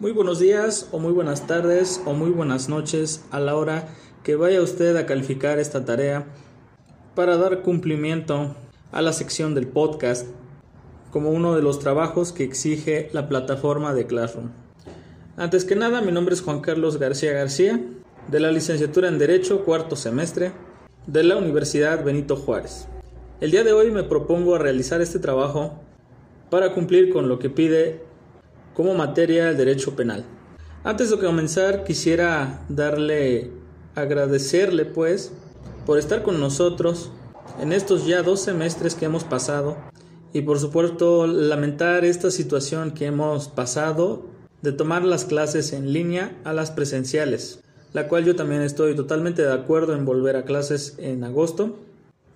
Muy buenos días o muy buenas tardes o muy buenas noches a la hora que vaya usted a calificar esta tarea para dar cumplimiento a la sección del podcast como uno de los trabajos que exige la plataforma de Classroom. Antes que nada, mi nombre es Juan Carlos García García, de la licenciatura en Derecho, cuarto semestre, de la Universidad Benito Juárez. El día de hoy me propongo realizar este trabajo para cumplir con lo que pide como materia el derecho penal. Antes de comenzar, quisiera darle, agradecerle pues, por estar con nosotros en estos ya dos semestres que hemos pasado y por supuesto lamentar esta situación que hemos pasado de tomar las clases en línea a las presenciales, la cual yo también estoy totalmente de acuerdo en volver a clases en agosto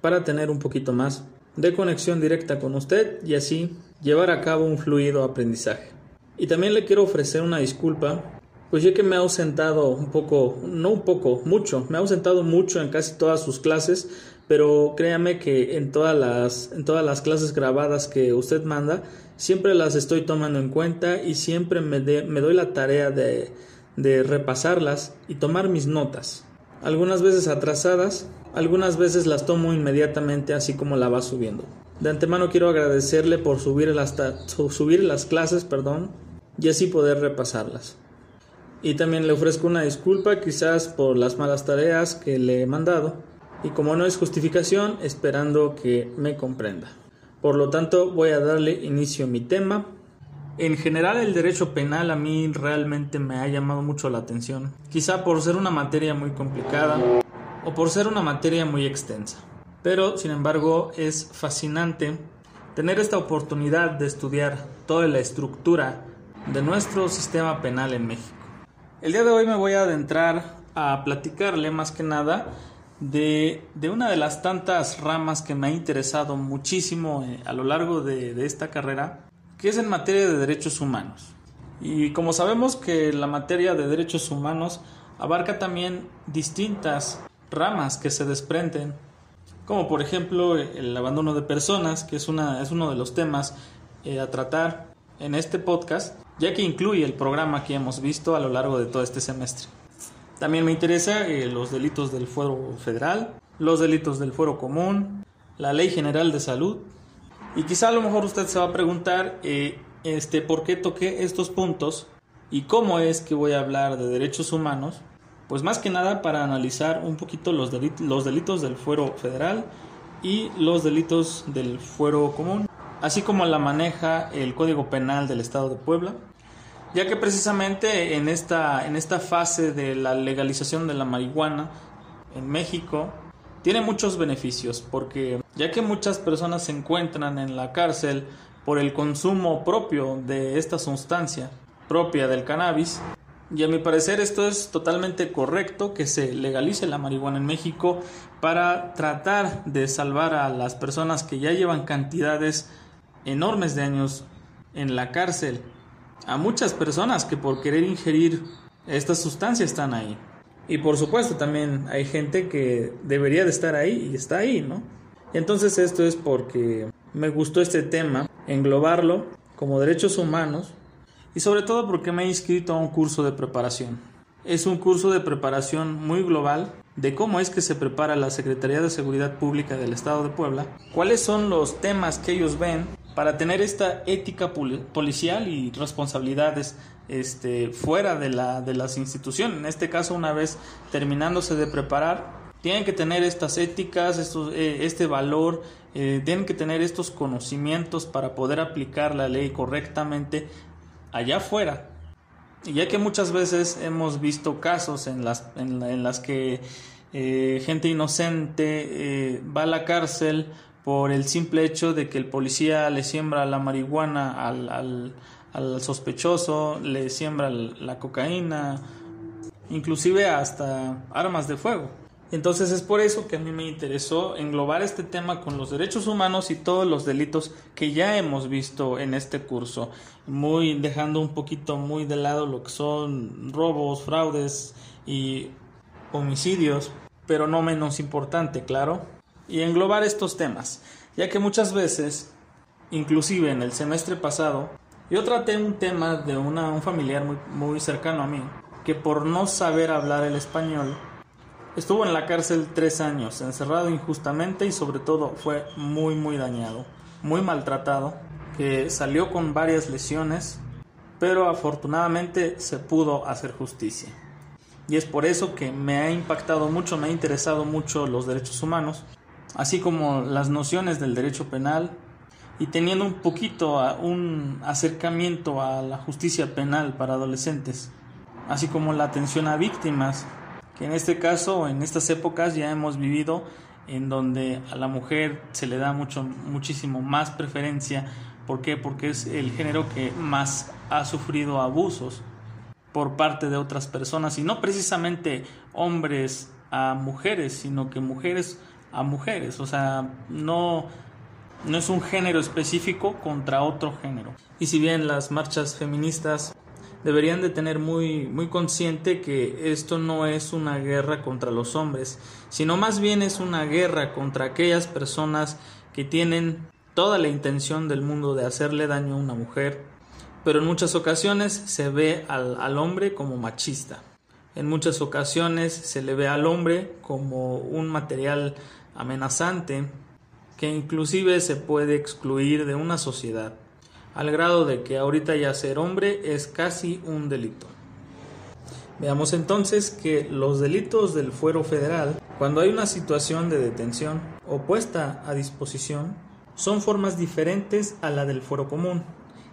para tener un poquito más de conexión directa con usted y así llevar a cabo un fluido aprendizaje. Y también le quiero ofrecer una disculpa, pues ya que me ha ausentado un poco, no un poco, mucho, me ha ausentado mucho en casi todas sus clases, pero créame que en todas las, en todas las clases grabadas que usted manda, siempre las estoy tomando en cuenta y siempre me, me doy la tarea de, de repasarlas y tomar mis notas. Algunas veces atrasadas, algunas veces las tomo inmediatamente así como la va subiendo. De antemano quiero agradecerle por subir las, subir las clases perdón, y así poder repasarlas. Y también le ofrezco una disculpa quizás por las malas tareas que le he mandado y como no es justificación, esperando que me comprenda. Por lo tanto, voy a darle inicio a mi tema. En general, el derecho penal a mí realmente me ha llamado mucho la atención, quizá por ser una materia muy complicada o por ser una materia muy extensa. Pero, sin embargo, es fascinante tener esta oportunidad de estudiar toda la estructura de nuestro sistema penal en México. El día de hoy me voy a adentrar a platicarle más que nada de, una de las tantas ramas que me ha interesado muchísimo eh, a lo largo de, esta carrera, que es en materia de derechos humanos. Y como sabemos que la materia de derechos humanos abarca también distintas ramas que se desprenden, como por ejemplo el abandono de personas, que es, una, es uno de los temas eh, a tratar en este podcast, ya que incluye el programa que hemos visto a lo largo de todo este semestre. También me interesa eh, los delitos del fuero federal, los delitos del fuero común, la ley general de salud. Y quizá a lo mejor usted se va a preguntar eh, este, por qué toqué estos puntos y cómo es que voy a hablar de derechos humanos. Pues más que nada para analizar un poquito los, delitos del fuero federal y los delitos del fuero común, así como la maneja el Código Penal del Estado de Puebla ya que precisamente en esta, en esta fase de la legalización de la marihuana en México tiene muchos beneficios, porque ya que muchas personas se encuentran en la cárcel por el consumo propio de esta sustancia propia del cannabis, y a mi parecer esto es totalmente correcto que se legalice la marihuana en México para tratar de salvar a las personas que ya llevan cantidades enormes de años en la cárcel a muchas personas que por querer ingerir esta sustancia están ahí. Y por supuesto también hay gente que debería de estar ahí y está ahí, ¿no? Entonces esto es porque me gustó este tema, englobarlo como derechos humanos y sobre todo porque me he inscrito a un curso de preparación. Es un curso de preparación muy global de cómo es que se prepara la Secretaría de Seguridad Pública del Estado de Puebla, cuáles son los temas que ellos ven para tener esta ética policial y responsabilidades este, fuera de, la, de las instituciones. En este caso, una vez terminándose de preparar, tienen que tener estas éticas, estos, eh, este valor, eh, tienen que tener estos conocimientos para poder aplicar la ley correctamente allá afuera. Y ya que muchas veces hemos visto casos en las, en, las que eh, gente inocente va a la cárcel por el simple hecho de que el policía le siembra la marihuana al, al, al sospechoso, le siembra la cocaína, inclusive hasta armas de fuego. Entonces es por eso que a mí me interesó englobar este tema con los derechos humanos y todos los delitos que ya hemos visto en este curso, muy dejando un poquito muy de lado lo que son robos, fraudes y homicidios, pero no menos importante, claro, y englobar estos temas, ya que muchas veces, inclusive en el semestre pasado, Yo traté un tema de un familiar muy cercano a mí, que por no saber hablar el español, estuvo en la cárcel tres años, encerrado injustamente y sobre todo fue muy muy dañado, muy maltratado, que salió con varias lesiones, pero afortunadamente se pudo hacer justicia. Y es por eso que me ha impactado mucho, me ha interesado mucho los derechos humanos, así como las nociones del derecho penal, y teniendo un poquito un acercamiento a la justicia penal para adolescentes, así como la atención a víctimas, que en este caso, en estas épocas ya hemos vivido en donde a la mujer se le da mucho muchísimo más preferencia, ¿por qué? Porque es el género que más ha sufrido abusos por parte de otras personas y no precisamente hombres a mujeres, sino que mujeres a mujeres, o sea, no no es un género específico contra otro género. Y si bien las marchas feministas deberían de tener muy, muy consciente que esto no es una guerra contra los hombres, sino más bien es una guerra contra aquellas personas que tienen toda la intención del mundo de hacerle daño a una mujer, pero en muchas ocasiones se ve al, al hombre como machista. En muchas ocasiones se le ve al hombre como un material amenazante que inclusive se puede excluir de una sociedad, al grado de que ahorita ya ser hombre es casi un delito. Veamos entonces que los delitos del fuero federal, cuando hay una situación de detención o puesta a disposición, son formas diferentes a la del fuero común.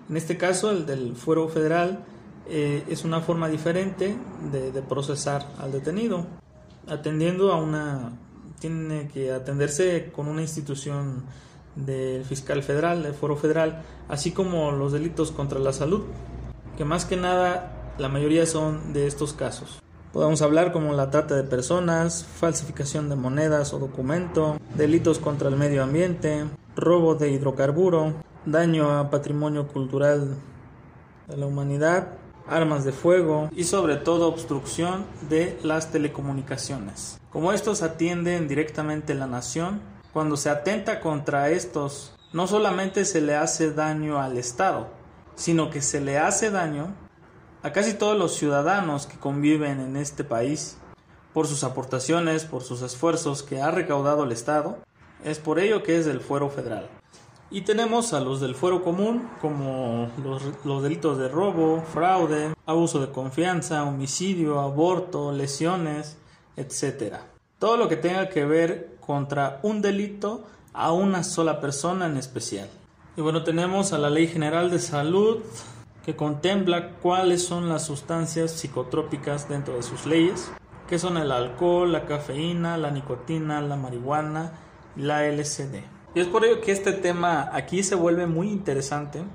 En este caso, el del fuero federal eh, es una forma diferente de, de procesar al detenido, atendiendo a una tiene que atenderse con una institución del fiscal federal, del foro federal, así como los delitos contra la salud, que más que nada la mayoría son de estos casos. Podemos hablar como la trata de personas, falsificación de monedas o documento, delitos contra el medio ambiente, robo de hidrocarburo, daño a patrimonio cultural de la humanidad, armas de fuego y sobre todo obstrucción de las telecomunicaciones. Como estos atienden directamente la nación, cuando se atenta contra estos, no solamente se le hace daño al Estado, sino que se le hace daño a casi todos los ciudadanos que conviven en este país por sus aportaciones, por sus esfuerzos que ha recaudado el Estado. Es por ello que es del fuero federal. Y tenemos a los del fuero común, como los, delitos de robo, fraude, abuso de confianza, homicidio, aborto, lesiones, etc. Todo lo que tenga que ver contra un delito a una sola persona en especial. Y bueno, tenemos a la Ley General de Salud que contempla cuáles son las sustancias psicotrópicas dentro de sus leyes, que son el alcohol, la cafeína, la nicotina, la marihuana y la LCD. Y es por ello que este tema aquí se vuelve muy interesante.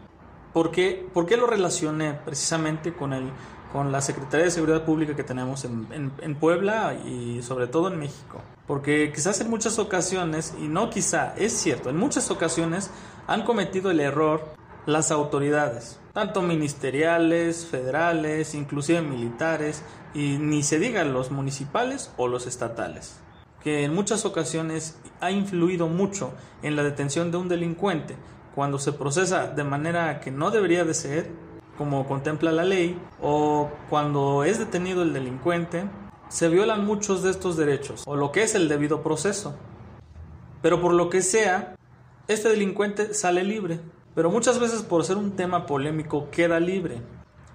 Porque, ¿Por qué lo relacioné precisamente con, el, con la Secretaría de Seguridad Pública que tenemos en, Puebla y sobre todo en México? Porque quizás en muchas ocasiones, y no quizá, es cierto, en muchas ocasiones han cometido el error las autoridades, tanto ministeriales, federales, inclusive militares, y ni se digan los municipales o los estatales que en muchas ocasiones ha influido mucho en la detención de un delincuente cuando se procesa de manera que no debería de ser, como contempla la ley, o cuando es detenido el delincuente, se violan muchos de estos derechos, o lo que es el debido proceso. Pero por lo que sea, este delincuente sale libre, pero muchas veces por ser un tema polémico queda libre.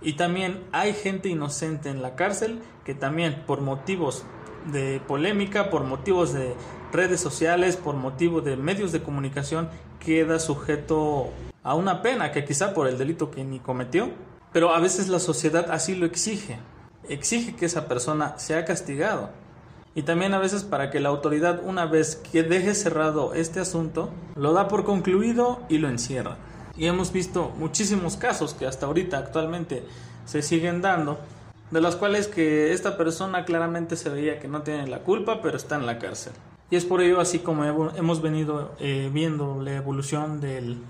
Y también hay gente inocente en la cárcel que también por motivos de polémica, por motivos de redes sociales, por motivos de medios de comunicación, queda sujeto a una pena que quizá por el delito que ni cometió, pero a veces la sociedad así lo exige, exige que esa persona sea castigado. Y también a veces para que la autoridad, una vez que deje cerrado este asunto, lo da por concluido y lo encierra. Y hemos visto muchísimos casos que hasta ahorita actualmente se siguen dando de las cuales que esta persona claramente se veía que no tiene la culpa, pero está en la cárcel. Y es por ello así como hemos venido eh, viendo la evolución del,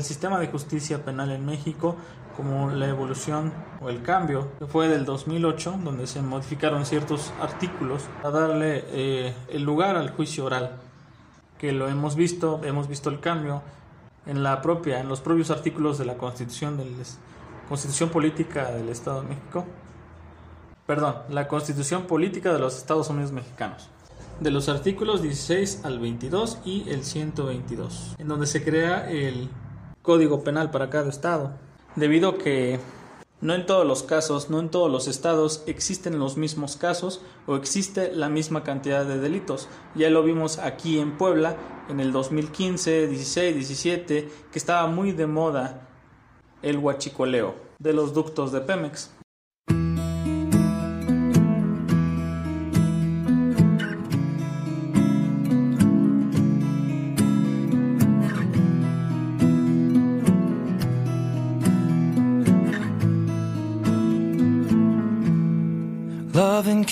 sistema de justicia penal en México, como la evolución o el cambio que fue del 2008, donde se modificaron ciertos artículos a darle eh, el lugar al juicio oral, que lo hemos visto, hemos visto el cambio en la propia, en los propios artículos de la Constitución del Constitución Política del Estado de México. Perdón, la Constitución Política de los Estados Unidos Mexicanos. De los artículos 16 al 22 y el 122, en donde se crea el Código Penal para cada estado, debido a que no en todos los casos, no en todos los estados existen los mismos casos o existe la misma cantidad de delitos. Ya lo vimos aquí en Puebla en el 2015, 16, 17, que estaba muy de moda el huachicoleo de los ductos de Pemex.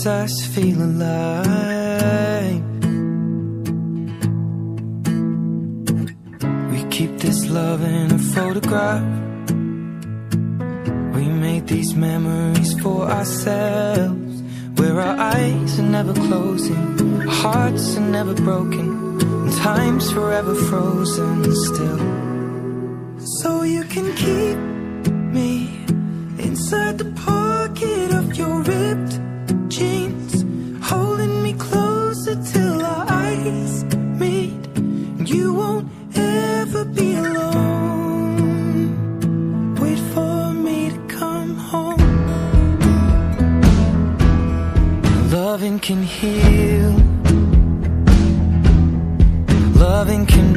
makes us feel alive. We keep this love in a photograph. We make these memories for ourselves. Where our eyes are never closing, our hearts are never broken, and time's forever frozen still. So you can keep me inside the pocket of your ripped Loving can heal. Loving can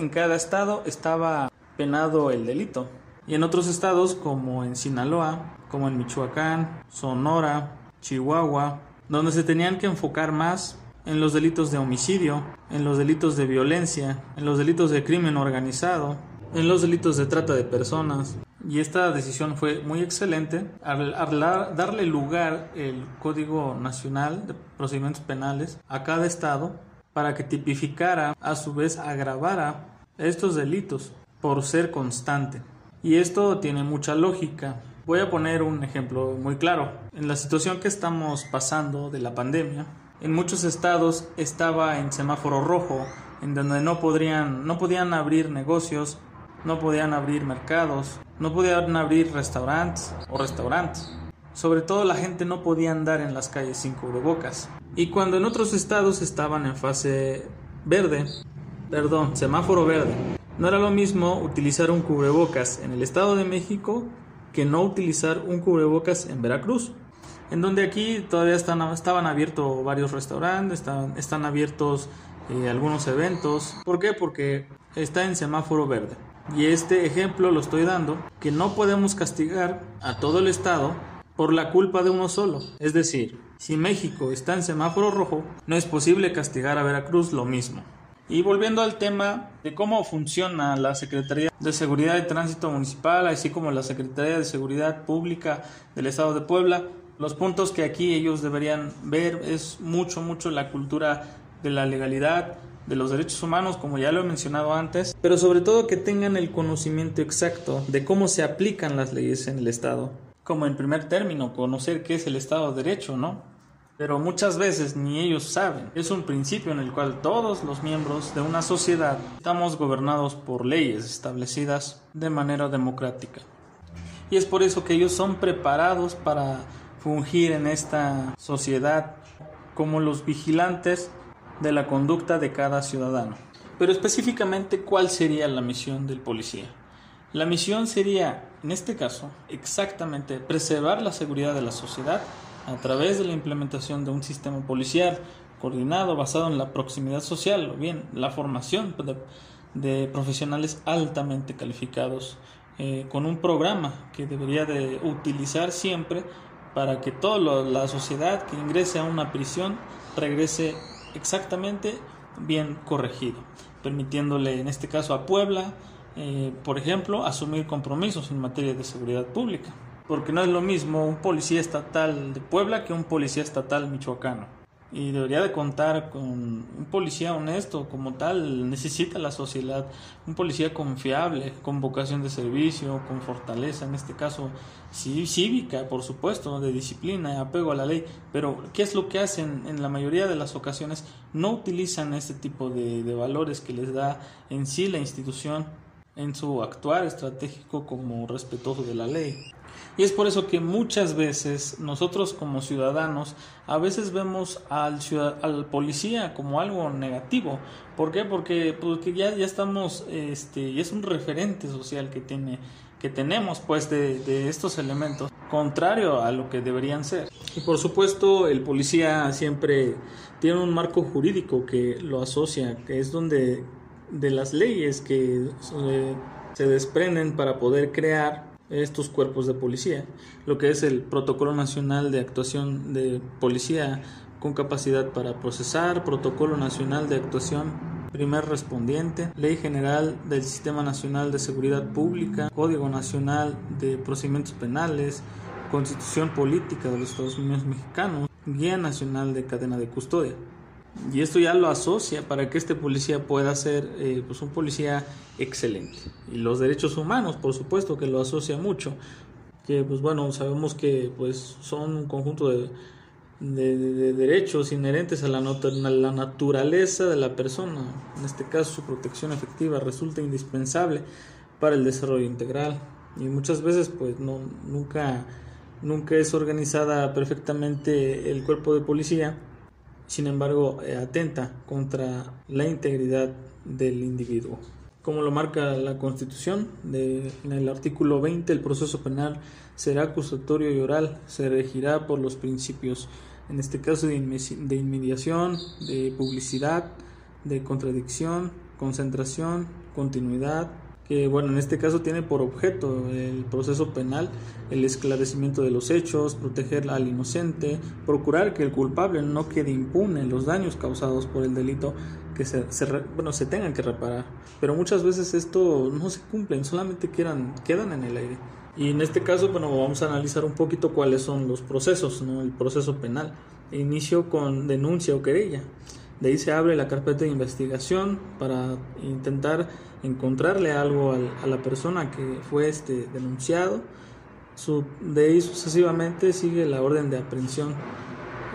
en cada estado estaba penado el delito. Y en otros estados como en Sinaloa, como en Michoacán, Sonora, Chihuahua, donde se tenían que enfocar más en los delitos de homicidio, en los delitos de violencia, en los delitos de crimen organizado, en los delitos de trata de personas. Y esta decisión fue muy excelente al, darle lugar el Código Nacional de Procedimientos Penales a cada estado para que tipificara, a su vez agravara estos delitos por ser constante. Y esto tiene mucha lógica. Voy a poner un ejemplo muy claro. En la situación que estamos pasando de la pandemia, en muchos estados estaba en semáforo rojo, en donde no podrían, no podían abrir negocios, no podían abrir mercados, no podían abrir restaurantes o restaurantes. Sobre todo la gente no podía andar en las calles sin cubrebocas. Y cuando en otros estados estaban en fase verde, perdón, semáforo verde, no era lo mismo utilizar un cubrebocas en el Estado de México que no utilizar un cubrebocas en Veracruz. En donde aquí todavía están, estaban abiertos varios restaurantes, están, están abiertos eh, algunos eventos. ¿Por qué? Porque está en semáforo verde. Y este ejemplo lo estoy dando que no podemos castigar a todo el Estado por la culpa de uno solo. Es decir, si México está en semáforo rojo, no es posible castigar a Veracruz lo mismo. Y volviendo al tema de cómo funciona la Secretaría de Seguridad y Tránsito Municipal, así como la Secretaría de Seguridad Pública del Estado de Puebla, los puntos que aquí ellos deberían ver es mucho, mucho la cultura de la legalidad, de los derechos humanos, como ya lo he mencionado antes, pero sobre todo que tengan el conocimiento exacto de cómo se aplican las leyes en el Estado. Como en primer término, conocer qué es el Estado de Derecho, ¿no? Pero muchas veces ni ellos saben. Es un principio en el cual todos los miembros de una sociedad estamos gobernados por leyes establecidas de manera democrática. Y es por eso que ellos son preparados para fungir en esta sociedad como los vigilantes de la conducta de cada ciudadano. Pero específicamente, ¿cuál sería la misión del policía? La misión sería, en este caso, exactamente preservar la seguridad de la sociedad a través de la implementación de un sistema policial coordinado basado en la proximidad social o bien la formación de, profesionales altamente calificados eh, con un programa que debería de utilizar siempre para que toda la sociedad que ingrese a una prisión regrese exactamente bien corregido, permitiéndole en este caso a Puebla, eh, por ejemplo, asumir compromisos en materia de seguridad pública, porque no es lo mismo un policía estatal de Puebla que un policía estatal michoacano. Y debería de contar con un policía honesto como tal necesita la sociedad un policía confiable con vocación de servicio con fortaleza en este caso cívica por supuesto de disciplina apego a la ley. Pero qué es lo que hacen en la mayoría de las ocasiones no utilizan este tipo de, de valores que les da en sí la institución en su actuar estratégico como respetuoso de la ley y es por eso que muchas veces nosotros como ciudadanos a veces vemos al, policía como algo negativo. ¿Por qué? Porque, porque ya, ya estamos, este, y es un referente social que, tiene, que tenemos pues de, de estos elementos, contrario a lo que deberían ser. Y por supuesto el policía siempre tiene un marco jurídico que lo asocia, que es donde de las leyes que eh, se desprenden para poder crear estos cuerpos de policía, lo que es el Protocolo Nacional de Actuación de Policía con capacidad para procesar, Protocolo Nacional de Actuación Primer Respondiente, Ley General del Sistema Nacional de Seguridad Pública, Código Nacional de Procedimientos Penales, Constitución Política de los Estados Unidos Mexicanos, Guía Nacional de Cadena de Custodia. Y esto ya lo asocia para que este policía pueda ser eh, pues un policía excelente. Y los derechos humanos, por supuesto, que lo asocia mucho. Que pues bueno, sabemos que pues son un conjunto de, de, derechos inherentes a la, la naturaleza de la persona. En este caso, su protección efectiva resulta indispensable para el desarrollo integral. Y muchas veces pues no, nunca, nunca es organizada perfectamente el cuerpo de policía sin embargo eh, atenta contra la integridad del individuo. Como lo marca la Constitución, en el artículo 20, el proceso penal será acusatorio y oral, se regirá por los principios, en este caso de inmediación, de publicidad, de contradicción, concentración, continuidad, que bueno, en este caso tiene por objeto el proceso penal el esclarecimiento de los hechos, proteger al inocente, procurar que el culpable no quede impune los daños causados por el delito que se, bueno, se tengan que reparar. Pero muchas veces esto no se cumple, solamente quedan, quedan en el aire. Y en este caso, bueno, vamos a analizar un poquito cuáles son los procesos, ¿no? El proceso penal. Inicio con denuncia o querella. De ahí se abre la carpeta de investigación para intentar encontrarle algo a la persona que fue este denunciado. de ahí sucesivamente sigue la orden de aprehensión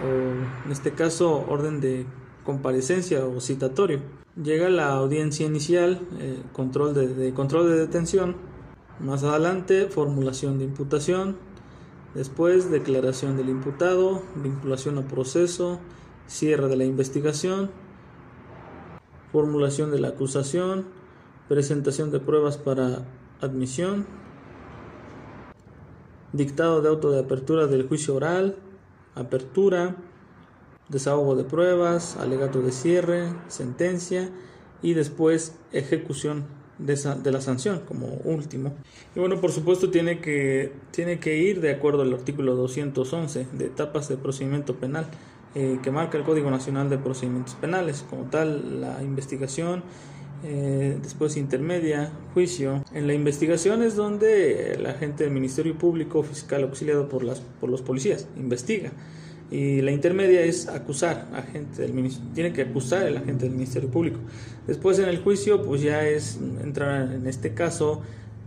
o en este caso orden de comparecencia o citatorio. Llega la audiencia inicial, eh, control, de, control de detención, más adelante formulación de imputación, después declaración del imputado, vinculación a proceso, cierre de la investigación, formulación de la acusación, presentación de pruebas para admisión, dictado de auto de apertura del juicio oral, apertura, desahogo de pruebas, alegato de cierre, sentencia y después ejecución de, la sanción como último. Y bueno, por supuesto tiene que, tiene que ir de acuerdo al artículo 211 de etapas de procedimiento penal eh, que marca el Código Nacional de Procedimientos Penales, como tal la investigación, eh, después intermedia, juicio. En la investigación es donde la gente del Ministerio Público Fiscal auxiliado por, las, por los policías investiga. Y la intermedia es acusar a gente del tiene que acusar el agente del Ministerio Público. Después en el juicio, pues ya es entrar en este caso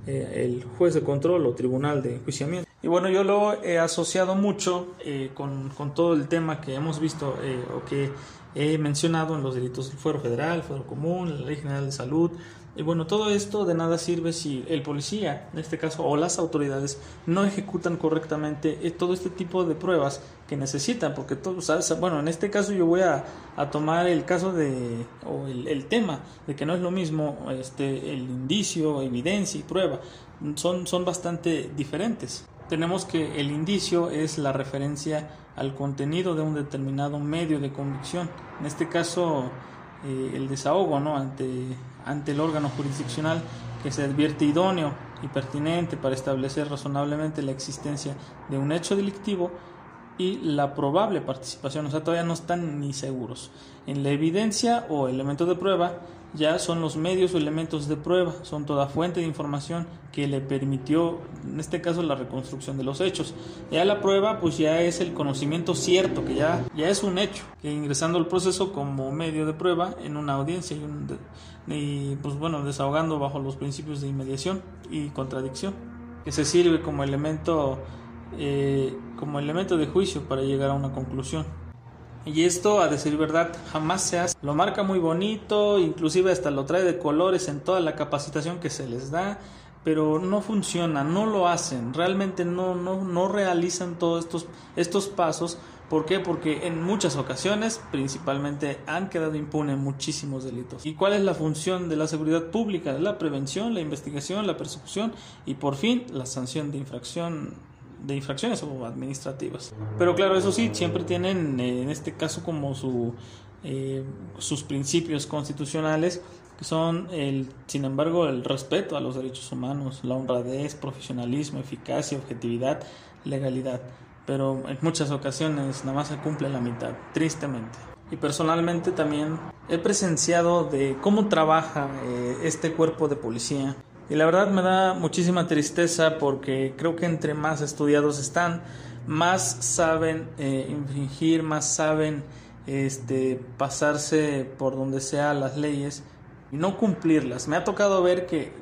eh, el juez de control o tribunal de enjuiciamiento. Y bueno, yo lo he asociado mucho eh, con, con, todo el tema que hemos visto eh, o que he mencionado en los delitos del fuero federal, fuero común, la ley general de salud, Y bueno, todo esto de nada sirve si el policía, en este caso, o las autoridades, no ejecutan correctamente eh, todo este tipo de pruebas que necesitan, porque todo, bueno, en este caso yo voy a, tomar el caso de, o el, tema, de que no es lo mismo este, el indicio, evidencia y prueba, son, son bastante diferentes. Tenemos que el indicio es la referencia al contenido de un determinado medio de convicción, en este caso eh, el desahogo ¿no? ante, ante el órgano jurisdiccional que se advierte idóneo y pertinente para establecer razonablemente la existencia de un hecho delictivo y la probable participación, o sea, todavía no están ni seguros. En la evidencia o elemento de prueba ya son los medios o elementos de prueba, son toda fuente de información que le permitió, en este caso, la reconstrucción de los hechos. Ya la prueba, pues ya es el conocimiento cierto, que ya, ya es un hecho, que ingresando al proceso como medio de prueba en una audiencia y, y pues bueno, desahogando bajo los principios de inmediación y contradicción, que se sirve como elemento, eh, como elemento de juicio para llegar a una conclusión. Y esto, a decir verdad, jamás se hace. Lo marca muy bonito, inclusive hasta lo trae de colores en toda la capacitación que se les da, pero no funciona, no lo hacen, realmente no, no, no realizan todos estos, estos pasos. ¿Por qué? Porque en muchas ocasiones, principalmente, han quedado impunes muchísimos delitos. ¿Y cuál es la función de la seguridad pública? La prevención, la investigación, la persecución y, por fin, la sanción de infracción de infracciones o administrativas. Pero claro, eso sí, siempre tienen eh, en este caso como su, eh, sus principios constitucionales, que son, el, sin embargo, el respeto a los derechos humanos, la honradez, profesionalismo, eficacia, objetividad, legalidad. Pero en muchas ocasiones nada más se cumple la mitad, tristemente. Y personalmente también he presenciado de cómo trabaja eh, este cuerpo de policía y la verdad me da muchísima tristeza porque creo que entre más estudiados están, más saben eh, infringir, más saben este, pasarse por donde sea las leyes y no cumplirlas. Me ha tocado ver que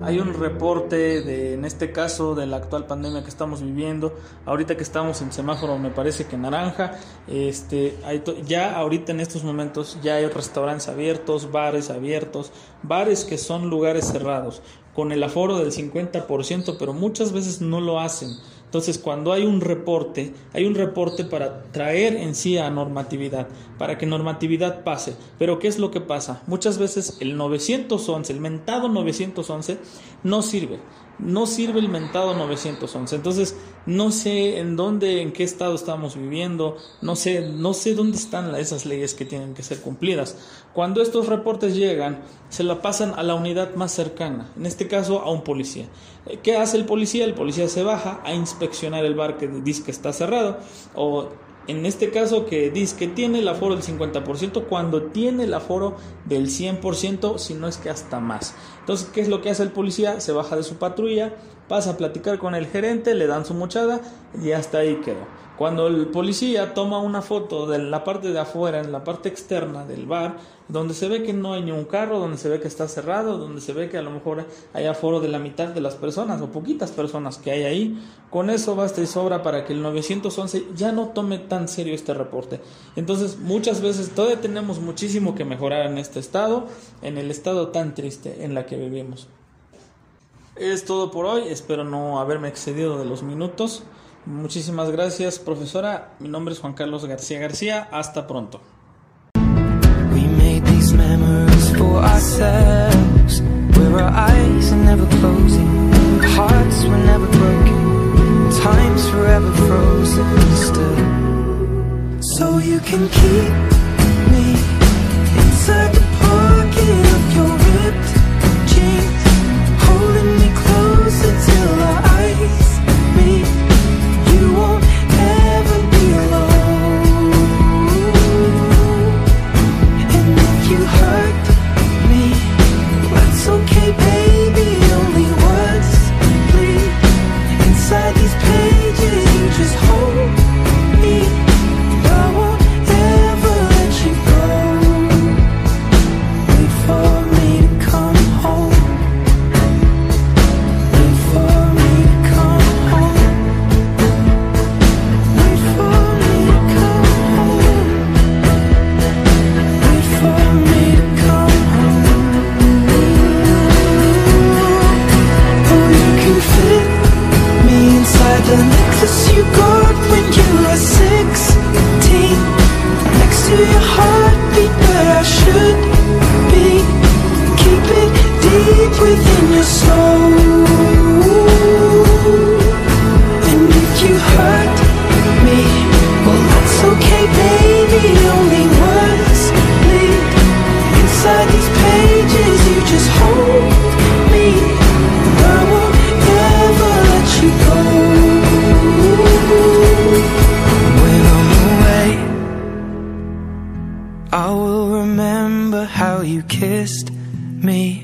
hay un reporte de, en este caso, de la actual pandemia que estamos viviendo. Ahorita que estamos en semáforo, me parece que naranja. Este, hay ya ahorita en estos momentos ya hay restaurantes abiertos, bares abiertos, bares que son lugares cerrados con el aforo del 50%, pero muchas veces no lo hacen. Entonces, cuando hay un reporte, hay un reporte para traer en sí a normatividad, para que normatividad pase. Pero ¿qué es lo que pasa? Muchas veces el 911, el mentado 911, no sirve no sirve el mentado 911. Entonces, no sé en dónde, en qué estado estamos viviendo, no sé, no sé dónde están esas leyes que tienen que ser cumplidas. Cuando estos reportes llegan, se la pasan a la unidad más cercana, en este caso a un policía. ¿Qué hace el policía? El policía se baja a inspeccionar el bar que dice que está cerrado o en este caso que dice que tiene el aforo del 50% cuando tiene el aforo del 100%, si no es que hasta más. Entonces, ¿qué es lo que hace el policía? Se baja de su patrulla, pasa a platicar con el gerente, le dan su mochada y hasta ahí quedó. Cuando el policía toma una foto de la parte de afuera, en la parte externa del bar, donde se ve que no hay ni un carro, donde se ve que está cerrado, donde se ve que a lo mejor hay aforo de la mitad de las personas o poquitas personas que hay ahí, con eso basta y sobra para que el 911 ya no tome tan serio este reporte. Entonces, muchas veces todavía tenemos muchísimo que mejorar en este estado, en el estado tan triste en la que vivimos. Es todo por hoy, espero no haberme excedido de los minutos. Muchísimas gracias, profesora. Mi nombre es Juan Carlos García García. Hasta pronto. These memories for ourselves, hurt me. That's okay, baby. I will remember how you kissed me